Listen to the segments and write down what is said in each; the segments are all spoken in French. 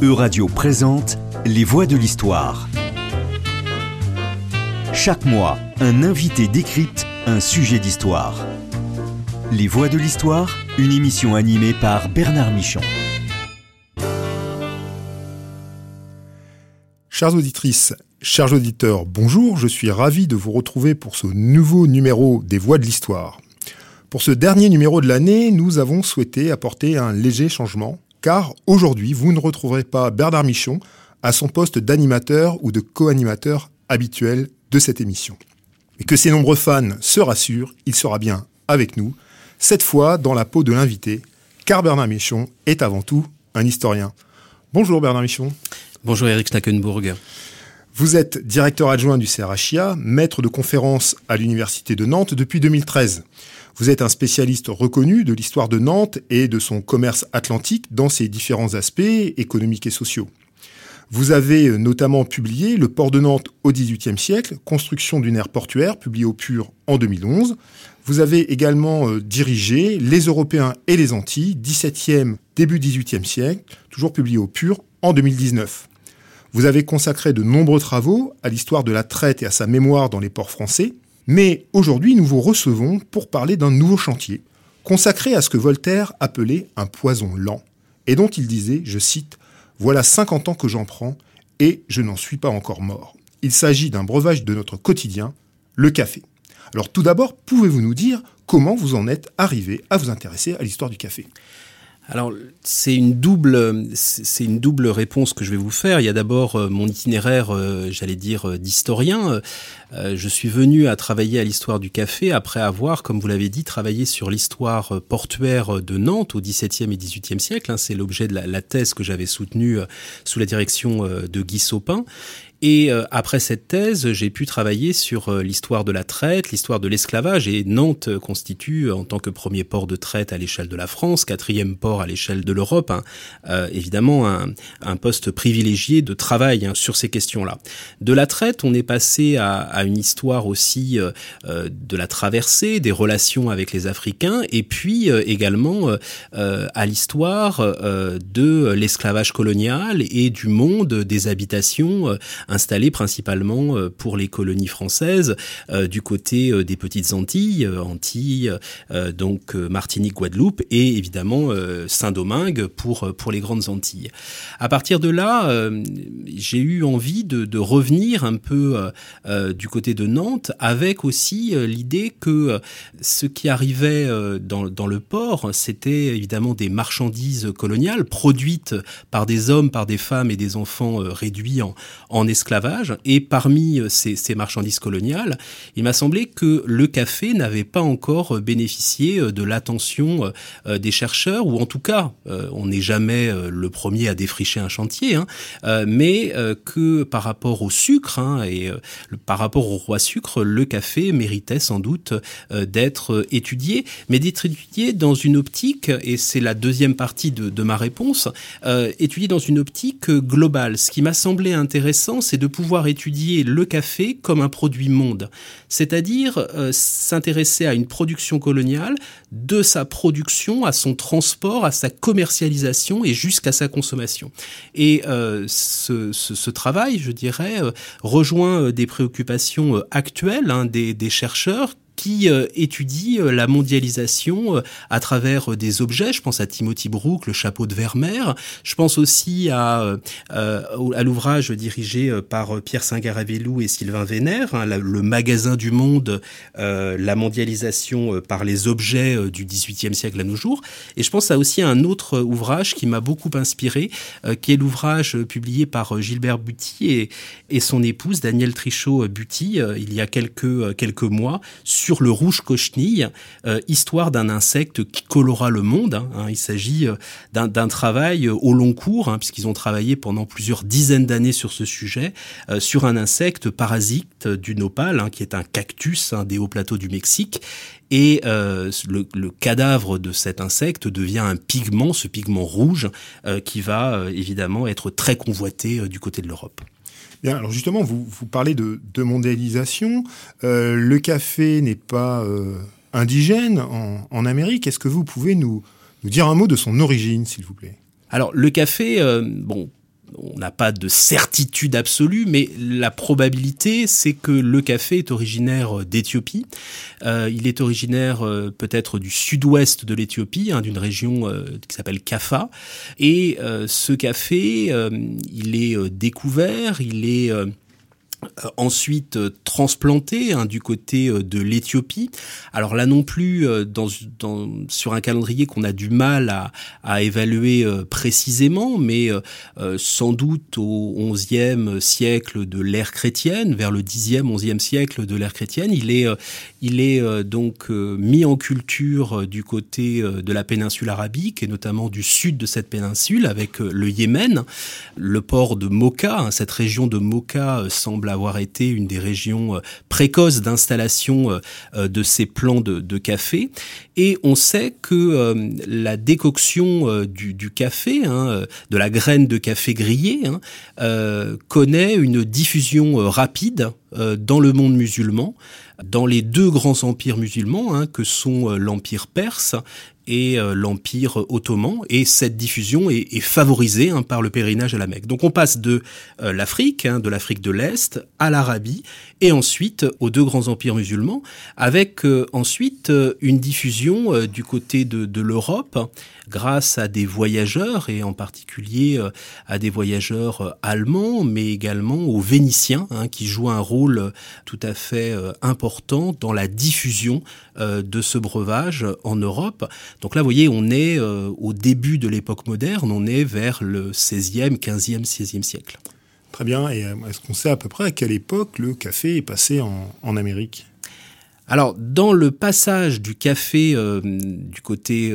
Euradio présente Les Voix de l'Histoire. Chaque mois, un invité décrypte un sujet d'histoire. Les Voix de l'Histoire, une émission animée par Bernard Michon. Chères auditrices, chers auditeurs, bonjour, je suis ravi de vous retrouver pour ce nouveau numéro des Voix de l'Histoire. Pour ce dernier numéro de l'année, nous avons souhaité apporter un léger changement car aujourd'hui, vous ne retrouverez pas Bernard Michon à son poste d'animateur ou de co-animateur habituel de cette émission. Et que ses nombreux fans se rassurent, il sera bien avec nous, cette fois dans la peau de l'invité, car Bernard Michon est avant tout un historien. Bonjour Bernard Michon. Bonjour Eric Stackenburg. Vous êtes directeur adjoint du CRHIA, maître de conférence à l'Université de Nantes depuis 2013. Vous êtes un spécialiste reconnu de l'histoire de Nantes et de son commerce atlantique dans ses différents aspects économiques et sociaux. Vous avez notamment publié Le port de Nantes au XVIIIe siècle, construction d'une aire portuaire, publié au Pur en 2011. Vous avez également euh, dirigé Les Européens et les Antilles, 17e, début 18e siècle, toujours publié au Pur en 2019. Vous avez consacré de nombreux travaux à l'histoire de la traite et à sa mémoire dans les ports français. Mais aujourd'hui, nous vous recevons pour parler d'un nouveau chantier, consacré à ce que Voltaire appelait un poison lent, et dont il disait, je cite, Voilà 50 ans que j'en prends, et je n'en suis pas encore mort. Il s'agit d'un breuvage de notre quotidien, le café. Alors tout d'abord, pouvez-vous nous dire comment vous en êtes arrivé à vous intéresser à l'histoire du café? Alors c'est une double c'est une double réponse que je vais vous faire. Il y a d'abord euh, mon itinéraire, euh, j'allais dire euh, d'historien. Je suis venu à travailler à l'histoire du café après avoir, comme vous l'avez dit, travaillé sur l'histoire portuaire de Nantes au XVIIe et XVIIIe siècle. Hein. C'est l'objet de la, thèse que j'avais soutenue sous la direction de Guy Sopin. Et euh, après cette thèse, j'ai pu travailler sur euh, l'histoire de la traite, l'histoire de l'esclavage, et Nantes constitue, en tant que premier port de traite à l'échelle de la France, quatrième port à l'échelle de l'Europe, hein, euh, évidemment un, poste privilégié de travail hein, sur ces questions-là. De la traite, on est passé à, à une histoire aussi de la traversée, des relations avec les Africains, et puis également à l'histoire de l'esclavage colonial et du monde des habitations installés principalement euh, pour les colonies françaises euh, du côté euh, des petites Antilles, Antilles, donc Martinique, Guadeloupe et évidemment Saint-Domingue pour pour les grandes Antilles. À partir de là, j'ai eu envie de, de, revenir un peu du côté de Nantes avec aussi l'idée que ce qui arrivait dans, dans le port, c'était évidemment des marchandises coloniales produites par des hommes, par des femmes et des enfants réduits en, en esclavage. Et parmi euh, ces, marchandises coloniales, il m'a semblé que le café n'avait pas encore euh, bénéficié euh, de l'attention des chercheurs, ou en tout cas, on n'est jamais le premier à défricher un chantier, hein, mais que par rapport au sucre hein, et par rapport au roi sucre, le café méritait sans doute d'être étudié, mais d'être étudié dans une optique, et c'est la deuxième partie de, de ma réponse, étudié dans une optique globale. Ce qui m'a semblé intéressant, c'est de pouvoir étudier le café comme un produit monde, c'est-à-dire euh, s'intéresser à une production coloniale, de sa production à son transport, à sa commercialisation et jusqu'à sa consommation. Et euh, ce, travail, je dirais, euh, rejoint des préoccupations actuelles hein, des chercheurs qui euh, étudie euh, la mondialisation euh, à travers des objets. Je pense à Timothy Brook, le chapeau de Vermeer. Je pense aussi à, l'ouvrage dirigé par Pierre Singaravelou et Sylvain Vénère, hein, le magasin du monde, la mondialisation par les objets du XVIIIe siècle à nos jours. Et je pense à aussi à un autre ouvrage qui m'a beaucoup inspiré, qui est l'ouvrage publié par Gilbert Buty et, son épouse Danielle Trichot-Buty il y a quelques, quelques mois sur le rouge cochenille, euh, histoire d'un insecte qui colora le monde. Hein, hein. il s'agit euh, d'un travail euh, au long cours, hein, puisqu'ils ont travaillé pendant plusieurs dizaines d'années sur ce sujet, sur un insecte parasite du nopal, qui est un cactus des hauts plateaux du Mexique. Et le, cadavre de cet insecte devient un pigment, ce pigment rouge, qui va évidemment être très convoité du côté de l'Europe. Bien, alors justement, vous, parlez de, mondialisation. Euh, le café n'est pas euh, indigène en, Amérique. Est-ce que vous pouvez nous, nous dire un mot de son origine, s'il vous plaît? Alors le café, bon, on n'a pas de certitude absolue, mais la probabilité, c'est que le café est originaire d'Éthiopie. Euh, il est originaire euh, peut-être du sud-ouest de l'Éthiopie, hein, d'une région euh, qui s'appelle Kaffa. Et ce café, il est découvert, il est euh, ensuite euh, transplanté hein, du côté euh, de l'Éthiopie. Alors là non plus, sur un calendrier qu'on a du mal à, à évaluer précisément, mais sans doute au XIe siècle de l'ère chrétienne, vers le Xe, XIe siècle de l'ère chrétienne, il est, il est donc mis en culture du côté de la péninsule arabique et notamment du sud de cette péninsule avec le Yémen, le port de Mocha. Hein, cette région de Mocha semble avoir été une des régions euh, précoces d'installation euh, euh, de ces plants de, café. Et on sait que la décoction du, café, hein, de la graine de café grillé, hein, connaît une diffusion rapide dans le monde musulman, dans les deux grands empires musulmans, hein, que sont l'empire perse et euh, l'Empire ottoman. Et cette diffusion est, favorisée hein, par le pèlerinage à la Mecque. Donc on passe de euh, l'Afrique, hein, de l'Afrique de l'Est, à l'Arabie, et ensuite aux deux grands empires musulmans, avec euh, ensuite une diffusion du côté de l'Europe, grâce à des voyageurs, et en particulier à des voyageurs allemands, mais également aux Vénitiens, hein, qui jouent un rôle tout à fait important dans la diffusion de ce breuvage en Europe. Donc là, vous voyez, on est euh, au début de l'époque moderne, on est vers le 16e, 15e, 16e siècle. Très bien. Et euh, est-ce qu'on sait à peu près à quelle époque le café est passé en, Amérique? Alors, dans le passage du café euh, du côté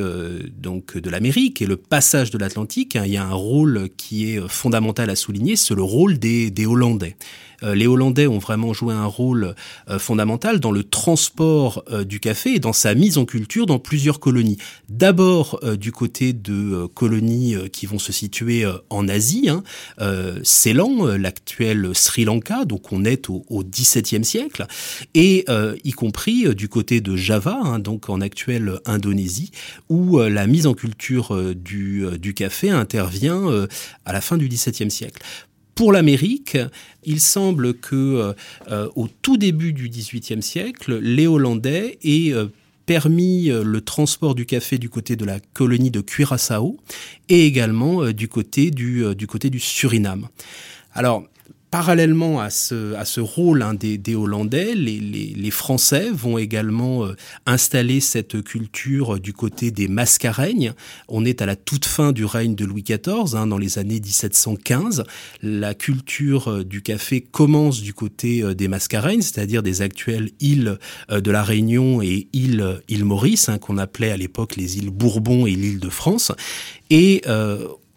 donc de l'Amérique et le passage de l'Atlantique, hein, il y a un rôle qui est fondamental à souligner, c'est le rôle des Hollandais. Euh, les Hollandais ont vraiment joué un rôle euh, fondamental dans le transport euh, du café et dans sa mise en culture dans plusieurs colonies. D'abord du côté de colonies qui vont se situer en Asie, hein, Ceylan, l'actuel Sri Lanka, donc on est au, XVIIe siècle, et y compris du côté de Java, hein, donc en actuelle Indonésie, où la mise en culture du, du café intervient à la fin du XVIIe siècle. Pour l'Amérique, il semble que euh, au tout début du XVIIIe siècle, les Hollandais aient euh, permis euh, le transport du café du côté de la colonie de Curaçao et également du côté du, du côté du Suriname. Alors, parallèlement à ce, rôle hein, des, Hollandais, les, Français vont également euh, installer cette culture du côté des mascareignes. On est à la toute fin du règne de Louis XIV, hein, dans les années 1715. La culture euh, du café commence du côté euh, des mascareignes, c'est-à-dire des actuelles îles de la Réunion et îles, île Maurice, hein, qu'on appelait à l'époque les îles Bourbon et l'île de France. Et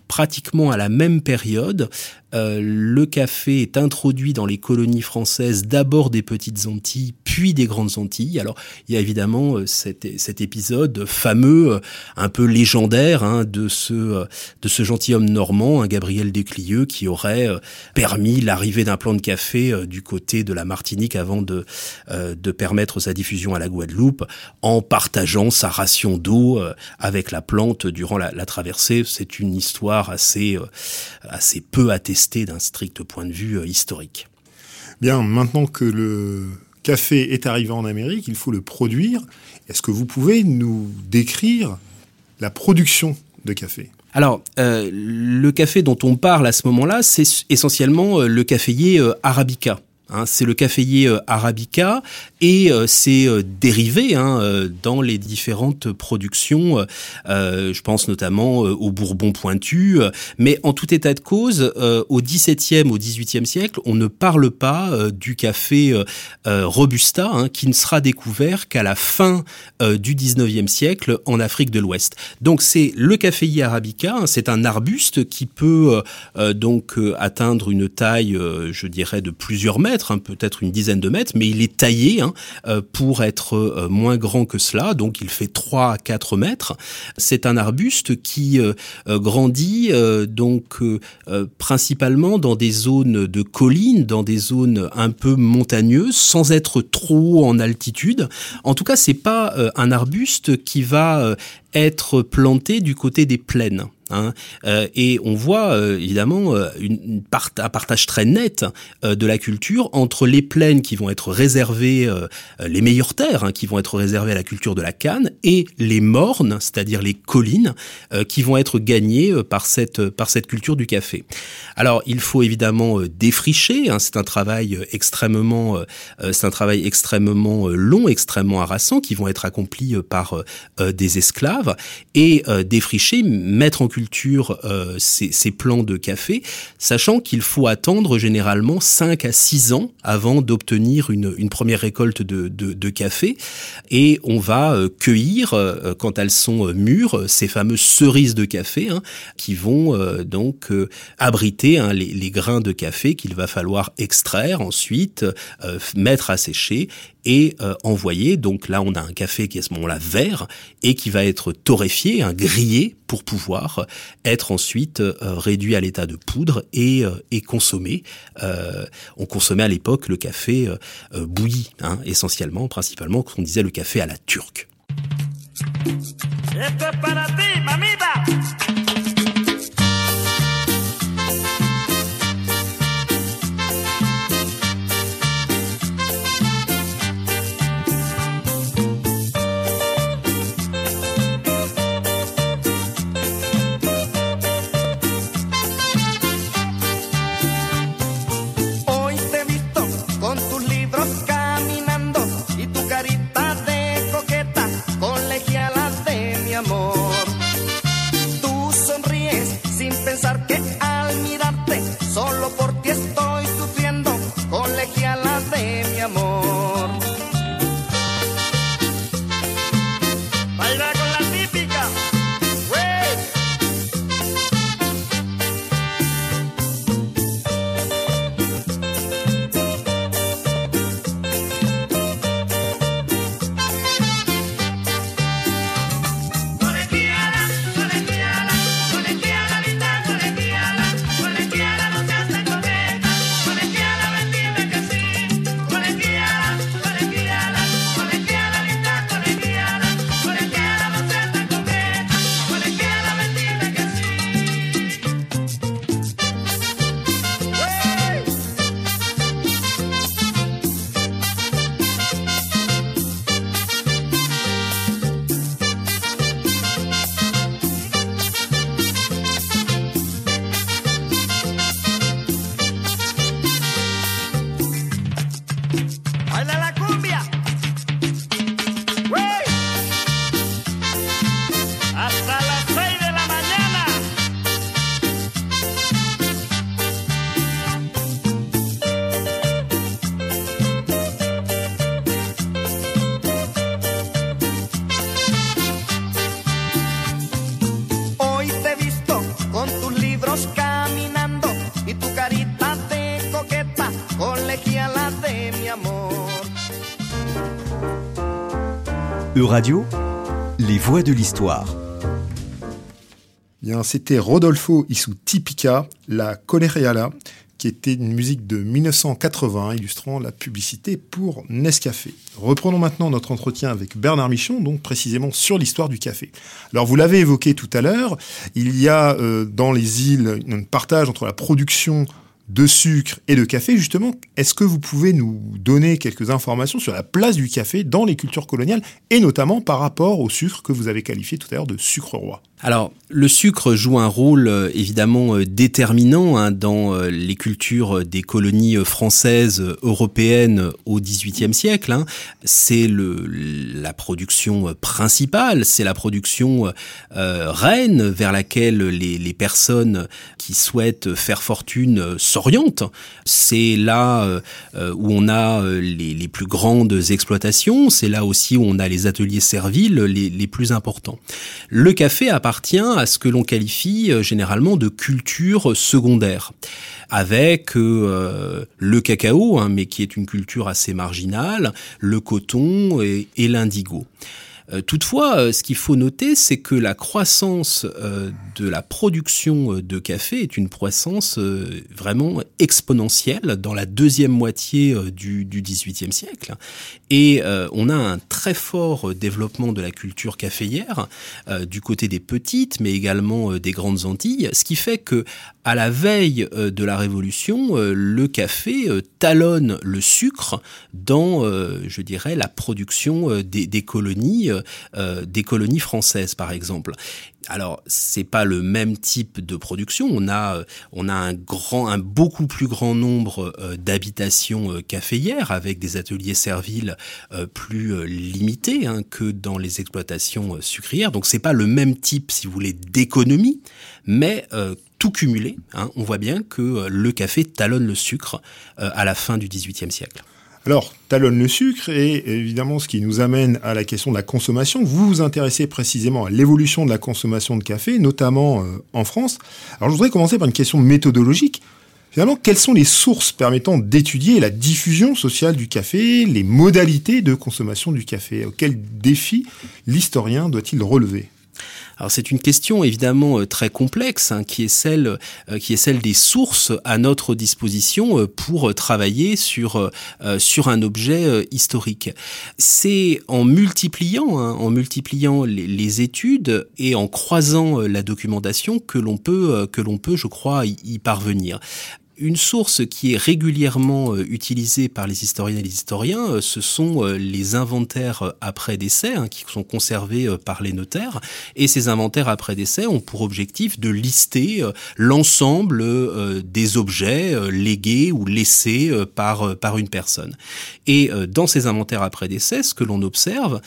pratiquement à la même période, euh, le café est introduit dans les colonies françaises, d'abord des petites Antilles, puis des grandes Antilles. Alors, il y a évidemment euh, cet, épisode fameux, euh, un peu légendaire, hein, de ce ce gentilhomme normand, hein, Gabriel Desclieux, qui aurait permis l'arrivée d'un plan de café du côté de la Martinique avant de de permettre sa diffusion à la Guadeloupe, en partageant sa ration d'eau avec la plante durant la, la traversée. C'est une histoire assez assez peu attestée d'un strict point de vue euh, historique. Bien, maintenant que le café est arrivé en Amérique, il faut le produire. Est-ce que vous pouvez nous décrire la production de café? Alors, euh, le café dont on parle à ce moment-là, c'est essentiellement euh, le caféier arabica. Hein, c'est le caféier euh, arabica et euh, ses euh, hein, dans les différentes productions. je pense notamment au Bourbon pointu. mais en tout état de cause, au XVIIe, au XVIIIe siècle, on ne parle pas du café robusta hein, qui ne sera découvert qu'à la fin du XIXe siècle en Afrique de l'Ouest. Donc c'est le caféier arabica. C'est un arbuste qui peut donc atteindre une taille, je dirais, de plusieurs mètres hein, peut-être une dizaine de mètres, mais il est taillé hein, pour être moins grand que cela, donc il fait 3 à 4 mètres. C'est un arbuste qui grandit donc principalement dans des zones de collines, dans des zones un peu montagneuses, sans être trop en altitude. En tout cas, c'est pas un arbuste qui va être planté du côté des plaines. Hein. Euh, et on voit euh, évidemment euh, une, un partage très net de la culture entre les plaines qui vont être réservées, les meilleures terres hein, qui vont être réservées à la culture de la canne, et les mornes, c'est-à-dire les collines, qui vont être gagnées par cette par cette culture du café. Alors il faut évidemment défricher. Hein, c'est un travail extrêmement c'est un travail extrêmement long, extrêmement harassant, qui vont être accomplis par des esclaves et défricher, mettre en culture euh, ces, plants de café, sachant qu'il faut attendre généralement 5 à 6 ans avant d'obtenir une, première récolte de, café. Et on va euh, cueillir, euh, quand elles sont mûres, ces fameuses cerises de café hein, qui vont donc abriter hein, les, grains de café qu'il va falloir extraire ensuite, mettre à sécher et envoyer. Donc là, on a un café qui est à ce moment-là vert et qui va être torréfié, un grillé pour pouvoir être ensuite euh, réduit à l'état de poudre et, euh, et consommé. Euh, on consommait à l'époque le café bouilli, hein, essentiellement, principalement, qu'on disait le café à la turque. al mirarte, solo por radio les voix de l'histoire. Bien, c'était Rodolfo Isu Tipica, la Coleriala, qui était une musique de 1980 illustrant la publicité pour Nescafé. Reprenons maintenant notre entretien avec Bernard Michon, donc précisément sur l'histoire du café. Alors vous l'avez évoqué tout à l'heure, il y a euh, dans les îles un partage entre la production de sucre et de café, justement, est-ce que vous pouvez nous donner quelques informations sur la place du café dans les cultures coloniales et notamment par rapport au sucre que vous avez qualifié tout à l'heure de sucre roi? Alors, le sucre joue un rôle euh, évidemment euh, déterminant hein, dans euh, les cultures des colonies françaises, européennes au XVIIIe siècle. Hein. C'est la production principale, c'est la production reine vers laquelle les, personnes qui souhaitent faire fortune s'orientent. C'est là où on a les, plus grandes exploitations, c'est là aussi où on a les ateliers serviles les, plus importants. Le café appartient à ce que l'on qualifie euh, généralement de culture secondaire. avec le cacao, hein, mais qui est une culture assez marginale, le coton et, et l'indigo. Euh, toutefois, euh, ce qu'il faut noter, c'est que la croissance euh, de la production de café est une croissance vraiment exponentielle dans la deuxième moitié du XVIIIe siècle. Et on a un très fort développement de la culture caféière du côté des petites, mais également des grandes Antilles, ce qui fait que à la veille de la Révolution, le café talonne le sucre dans, je dirais, la production des, colonies euh, des colonies françaises, par exemple. Alors, c'est pas le même type de production. On a, euh, on a un grand, un beaucoup plus grand nombre euh, d'habitations caféières avec des ateliers serviles plus limités hein, que dans les exploitations sucrières. Donc, c'est pas le même type, si vous voulez, d'économie, mais tout cumulé, hein, on voit bien que le café talonne le sucre à la fin du XVIIIe siècle. Alors, talonne le sucre et évidemment ce qui nous amène à la question de la consommation. Vous vous intéressez précisément à l'évolution de la consommation de café, notamment euh, en France. Alors je voudrais commencer par une question méthodologique. Finalement, quelles sont les sources permettant d'étudier la diffusion sociale du café, les modalités de consommation du café? Quels défis l'historien doit-il relever? Alors c'est une question évidemment euh, très complexe hein, qui est celle euh, qui est celle des sources à notre disposition euh, pour travailler sur sur un objet historique. C'est en multipliant hein, en multipliant les, les, études et en croisant la documentation que l'on peut que l'on peut je crois y parvenir. Une source qui est régulièrement euh, utilisée par les historiens et les historiens, euh, ce sont euh, les inventaires après décès, hein, qui sont conservés par les notaires. Et ces inventaires après décès ont pour objectif de lister l'ensemble des objets légués ou laissés par, par une personne. Et dans ces inventaires après décès, ce que l'on observe,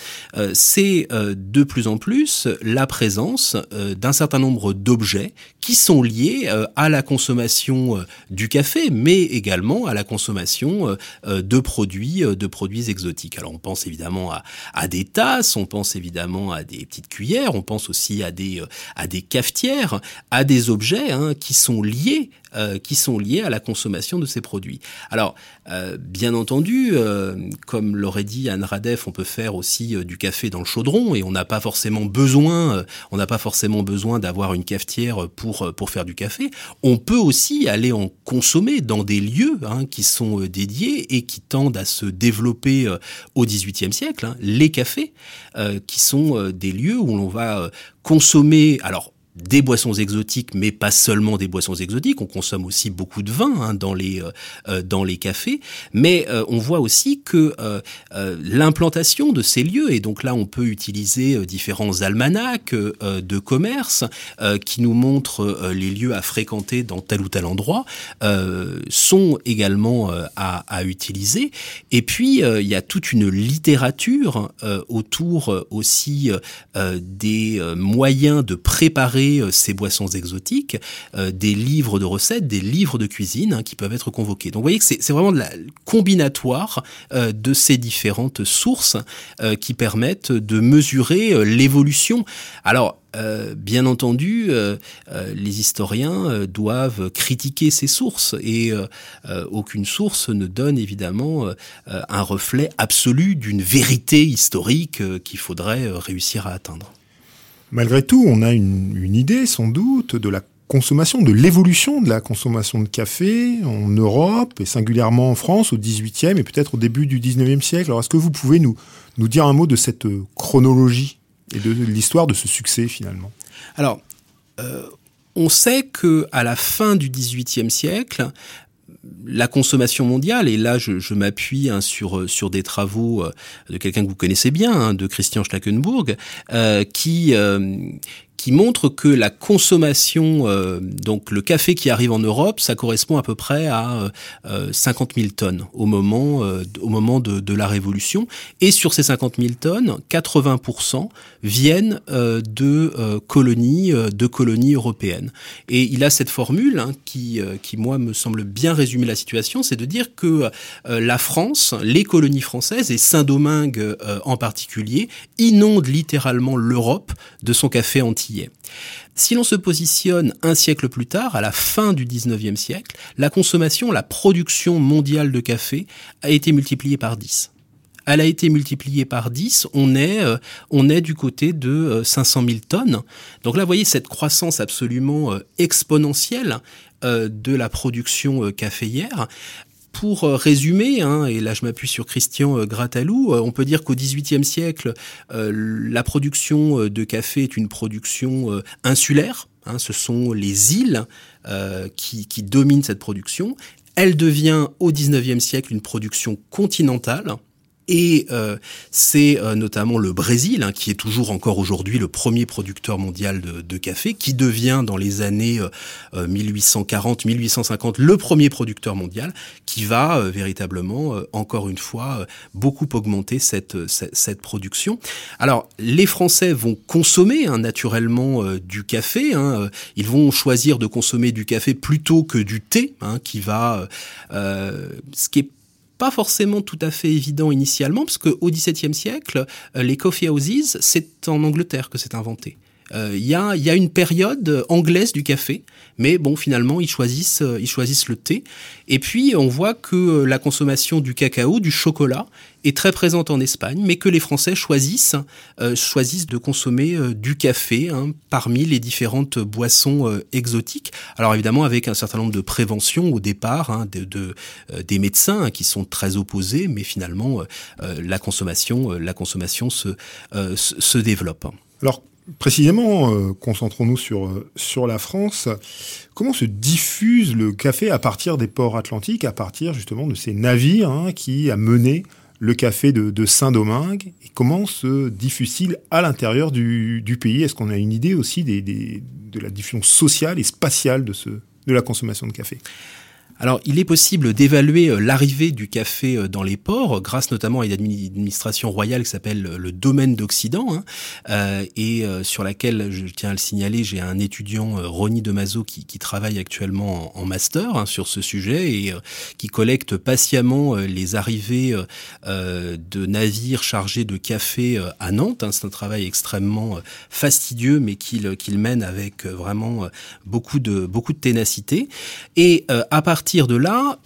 c'est de plus en plus la présence d'un certain nombre d'objets qui sont liés à la consommation du café, mais également à la consommation euh, euh, de produits, euh, de produits exotiques. Alors on pense évidemment à, des tasses, on pense évidemment à des petites cuillères, on pense aussi à des, à des cafetières, à des objets hein, qui sont liés euh, qui sont liés à la consommation de ces produits. Alors, euh, bien entendu, euh, comme l'aurait dit Anne Radef, on peut faire aussi du café dans le chaudron et on n'a pas forcément besoin, on n'a pas forcément besoin d'avoir une cafetière pour pour faire du café. On peut aussi aller en consommer dans des lieux hein, qui sont dédiés et qui tendent à se développer au XVIIIe siècle. Hein, les cafés, qui sont des lieux où l'on va consommer. Alors des boissons exotiques, mais pas seulement des boissons exotiques. On consomme aussi beaucoup de vin hein, dans les euh, euh, dans les cafés, mais euh, on voit aussi que l'implantation de ces lieux et donc là on peut utiliser différents almanachs de commerce qui nous montrent les lieux à fréquenter dans tel ou tel endroit sont également à, à, utiliser. Et puis il y a toute une littérature autour aussi des moyens de préparer euh, ces boissons exotiques, euh, des livres de recettes, des livres de cuisine hein, qui peuvent être convoqués. Donc vous voyez que c'est vraiment de la combinatoire euh, de ces différentes sources qui permettent de mesurer l'évolution. Alors bien entendu, les historiens doivent critiquer ces sources et aucune source ne donne évidemment un reflet absolu d'une vérité historique qu'il faudrait réussir à atteindre. Malgré tout, on a une, idée sans doute de la consommation, de l'évolution de la consommation de café en Europe et singulièrement en France au XVIIIe et peut-être au début du XIXe siècle. Alors est-ce que vous pouvez nous, nous dire un mot de cette chronologie et de l'histoire de ce succès finalement? Alors, euh, on sait que la fin du XVIIIe siècle, la consommation mondiale, et là je, m'appuie hein, sur sur des travaux euh, de quelqu'un que vous connaissez bien, hein, de Christian Schlackenburg, euh, qui euh, qui montre que la consommation, euh, donc le café qui arrive en Europe, ça correspond à peu près à euh, 50 000 tonnes au moment, euh, au moment de, de, la Révolution. Et sur ces 50 000 tonnes, 80% viennent euh, de euh, colonies, de colonies européennes. Et il a cette formule hein, qui, qui moi me semble bien résumer la situation, c'est de dire que la France, les colonies françaises et Saint-Domingue en particulier, inondent littéralement l'Europe de son café anti Si l'on se positionne un siècle plus tard, à la fin du 19e siècle, la consommation, la production mondiale de café a été multipliée par 10 elle a été multipliée par 10, on est, euh, on est du côté de 500 euh, 000 tonnes. Donc là, vous voyez cette croissance absolument euh, exponentielle de la production caféière. Pour résumer, hein, et là je m'appuie sur Christian Gratalou, on peut dire qu'au XVIIIe siècle, la production de café est une production insulaire. Hein, ce sont les îles qui dominent cette production. Elle devient au XIXe siècle une production continentale et euh, c'est euh, notamment le Brésil, hein, qui est toujours encore aujourd'hui le premier producteur mondial de, de, café, qui devient dans les années 1840-1850 euh, le premier producteur mondial, qui va véritablement, encore une fois, beaucoup augmenter cette, cette, cette, production. Alors, les Français vont consommer hein, naturellement du café. Hein, ils vont choisir de consommer du café plutôt que du thé, hein, qui va, ce qui est pas forcément tout à fait évident initialement, parce qu'au XVIIe siècle, euh, les coffee houses, c'est en Angleterre que c'est inventé. Euh, il y, a, y, a, une période anglaise du café, mais bon, finalement, ils choisissent, euh, ils choisissent le thé. Et puis, on voit que euh, la consommation du cacao, du chocolat, est très présente en Espagne, mais que les Français choisissent, choisissent de consommer du café hein, parmi les différentes boissons exotiques. Alors évidemment, avec un certain nombre de préventions au départ, hein, de, de des médecins hein, qui sont très opposés, mais finalement, la consommation, la consommation se, se développe. Alors, Précisément, euh, concentrons-nous sur, euh, sur la France. Comment se diffuse le café à partir des ports atlantiques, à partir justement de ces navires hein, qui a mené le café de, Saint-Domingue? Et comment se diffuse-t-il à l'intérieur du, pays? Est-ce qu'on a une idée aussi des, de la diffusion sociale et spatiale de, ce, de la consommation de café? Alors, il est possible d'évaluer euh, l'arrivée du café euh, dans les ports, grâce notamment à une administration royale qui s'appelle euh, le domaine d'Occident, hein, et sur laquelle, je tiens à le signaler, j'ai un étudiant, Ronny Demazo, qui, qui travaille actuellement en, master hein, sur ce sujet et qui collecte patiemment les arrivées de navires chargés de café à Nantes. Hein. C'est un travail extrêmement fastidieux, mais qu'il qu'il mène avec vraiment beaucoup de beaucoup de ténacité. Et à partir de là,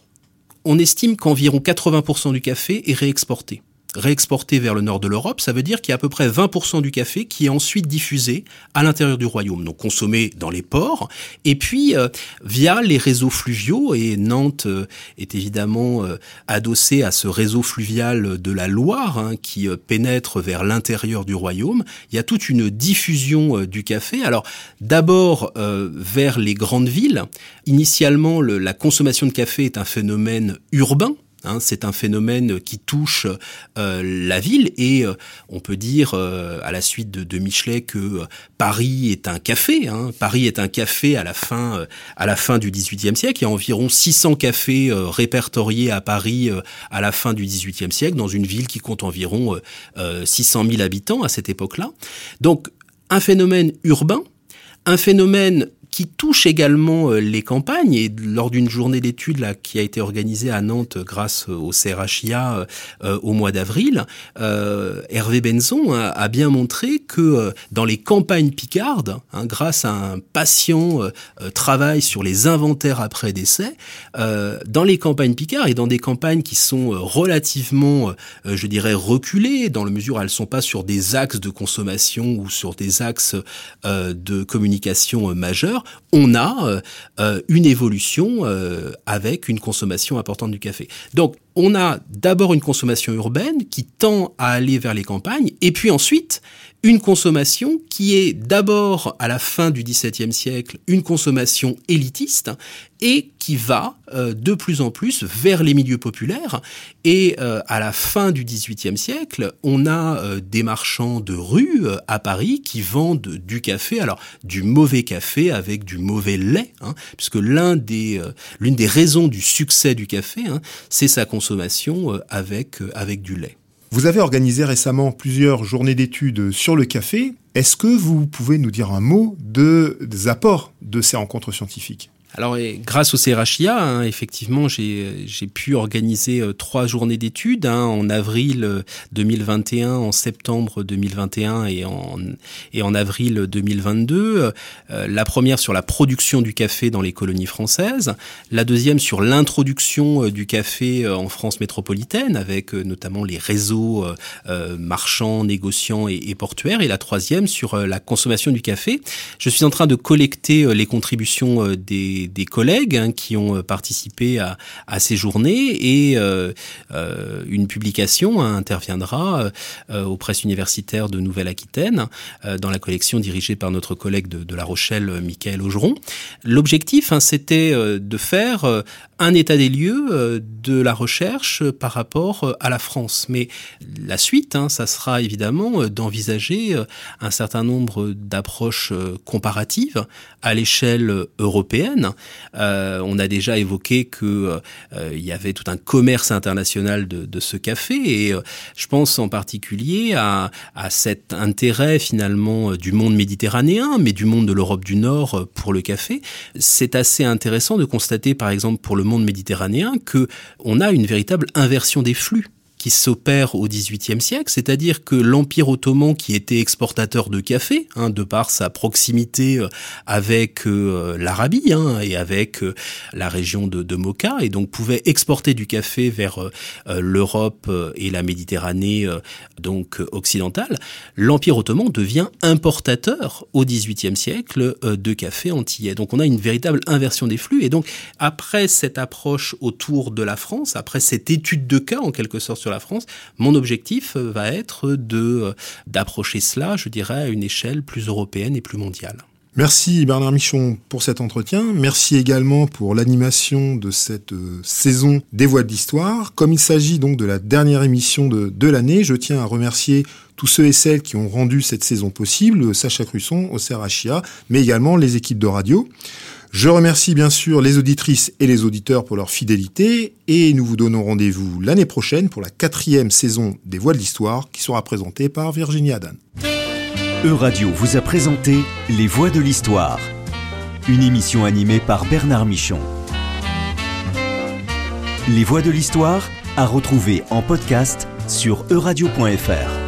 on estime qu'environ 80% du café est réexporté réexporté vers le nord de l'Europe, ça veut dire qu'il y a à peu près 20% du café qui est ensuite diffusé à l'intérieur du royaume, donc consommé dans les ports, et puis euh, via les réseaux fluviaux, et Nantes euh, est évidemment euh, adossé à ce réseau fluvial de la Loire, hein, qui pénètre vers l'intérieur du royaume, il y a toute une diffusion du café. Alors d'abord vers les grandes villes, initialement la consommation de café est un phénomène urbain, Hein, c'est un phénomène qui touche euh, la ville et euh, on peut dire euh, à la suite de, Michelet que Paris est un café. Hein. Paris est un café à la fin à la fin du XVIIIe siècle. Il y a environ 600 cafés répertoriés à Paris à la fin du XVIIIe siècle dans une ville qui compte environ 600 000 habitants à cette époque-là. Donc un phénomène urbain, un phénomène qui touche également euh, les campagnes. Et lors d'une journée d'études là qui a été organisée à Nantes grâce au CRHIA euh, au mois d'avril, euh, Hervé Benzon a, bien montré que dans les campagnes picardes, hein, grâce à un patient travail sur les inventaires après décès, dans les campagnes picardes et dans des campagnes qui sont relativement, je dirais, reculées, dans la mesure où elles sont pas sur des axes de consommation ou sur des axes de communication majeurs, on a euh, euh, une évolution euh, avec une consommation importante du café. Donc, on a d'abord une consommation urbaine qui tend à aller vers les campagnes, et puis ensuite une consommation qui est d'abord à la fin du XVIIe siècle une consommation élitiste et qui va euh, de plus en plus vers les milieux populaires. Et euh, à la fin du XVIIIe siècle, on a euh, des marchands de rue à Paris qui vendent du café, alors du mauvais café avec du mauvais lait, hein, puisque l'un des l'une des raisons du succès du café, hein, c'est sa consommation avec avec du lait. Vous avez organisé récemment plusieurs journées d'études sur le café. Est-ce que vous pouvez nous dire un mot de, des apports de ces rencontres scientifiques? Alors, grâce au CRHIA, hein, effectivement, j'ai pu organiser euh, trois journées d'études hein, en avril 2021, euh, en septembre 2021 et en, et en avril 2022. Euh, la première sur la production du café dans les colonies françaises, la deuxième sur l'introduction du café en France métropolitaine, avec notamment les réseaux marchands, négociants et, et, portuaires, et la troisième sur la consommation du café. Je suis en train de collecter les contributions des des, collègues hein, qui ont euh, participé à, ces journées et euh, euh, une publication hein, interviendra aux presses universitaires de Nouvelle-Aquitaine dans la collection dirigée par notre collègue de, La Rochelle, Michael Augeron. L'objectif, hein, c'était de faire un état des lieux de la recherche par rapport à la France. Mais la suite, ça sera évidemment d'envisager un certain nombre d'approches comparatives à l'échelle européenne euh, on a déjà évoqué que euh, il y avait tout un commerce international de, ce café et euh, je pense en particulier à, cet intérêt finalement du monde méditerranéen, mais du monde de l'Europe du Nord pour le café. C'est assez intéressant de constater, par exemple, pour le monde méditerranéen, que on a une véritable inversion des flux qui s'opère au XVIIIe siècle, c'est-à-dire que l'Empire ottoman, qui était exportateur de café, hein, de par sa proximité euh, avec euh, l'Arabie hein, et avec euh, la région de, de Mocha, et donc pouvait exporter du café vers l'Europe et la Méditerranée donc occidentale, l'Empire ottoman devient importateur au XVIIIe siècle de café antillais. Donc on a une véritable inversion des flux, et donc après cette approche autour de la France, après cette étude de cas en quelque sorte sur France. Mon objectif euh, va être de euh, d'approcher cela, je dirais, à une échelle plus européenne et plus mondiale. Merci Bernard Michon pour cet entretien. Merci également pour l'animation de cette euh, saison des Voix de l'Histoire. Comme il s'agit donc de la dernière émission de, l'année, je tiens à remercier tous ceux et celles qui ont rendu cette saison possible, Sacha Crusson au Serrachia, mais également les équipes de radio. Je remercie bien sûr les auditrices et les auditeurs pour leur fidélité et nous vous donnons rendez-vous l'année prochaine pour la quatrième saison des Voix de l'Histoire qui sera présentée par Virginie Adan. Euradio vous a présenté Les Voix de l'Histoire, une émission animée par Bernard Michon. Les Voix de l'Histoire à retrouver en podcast sur euradio.fr.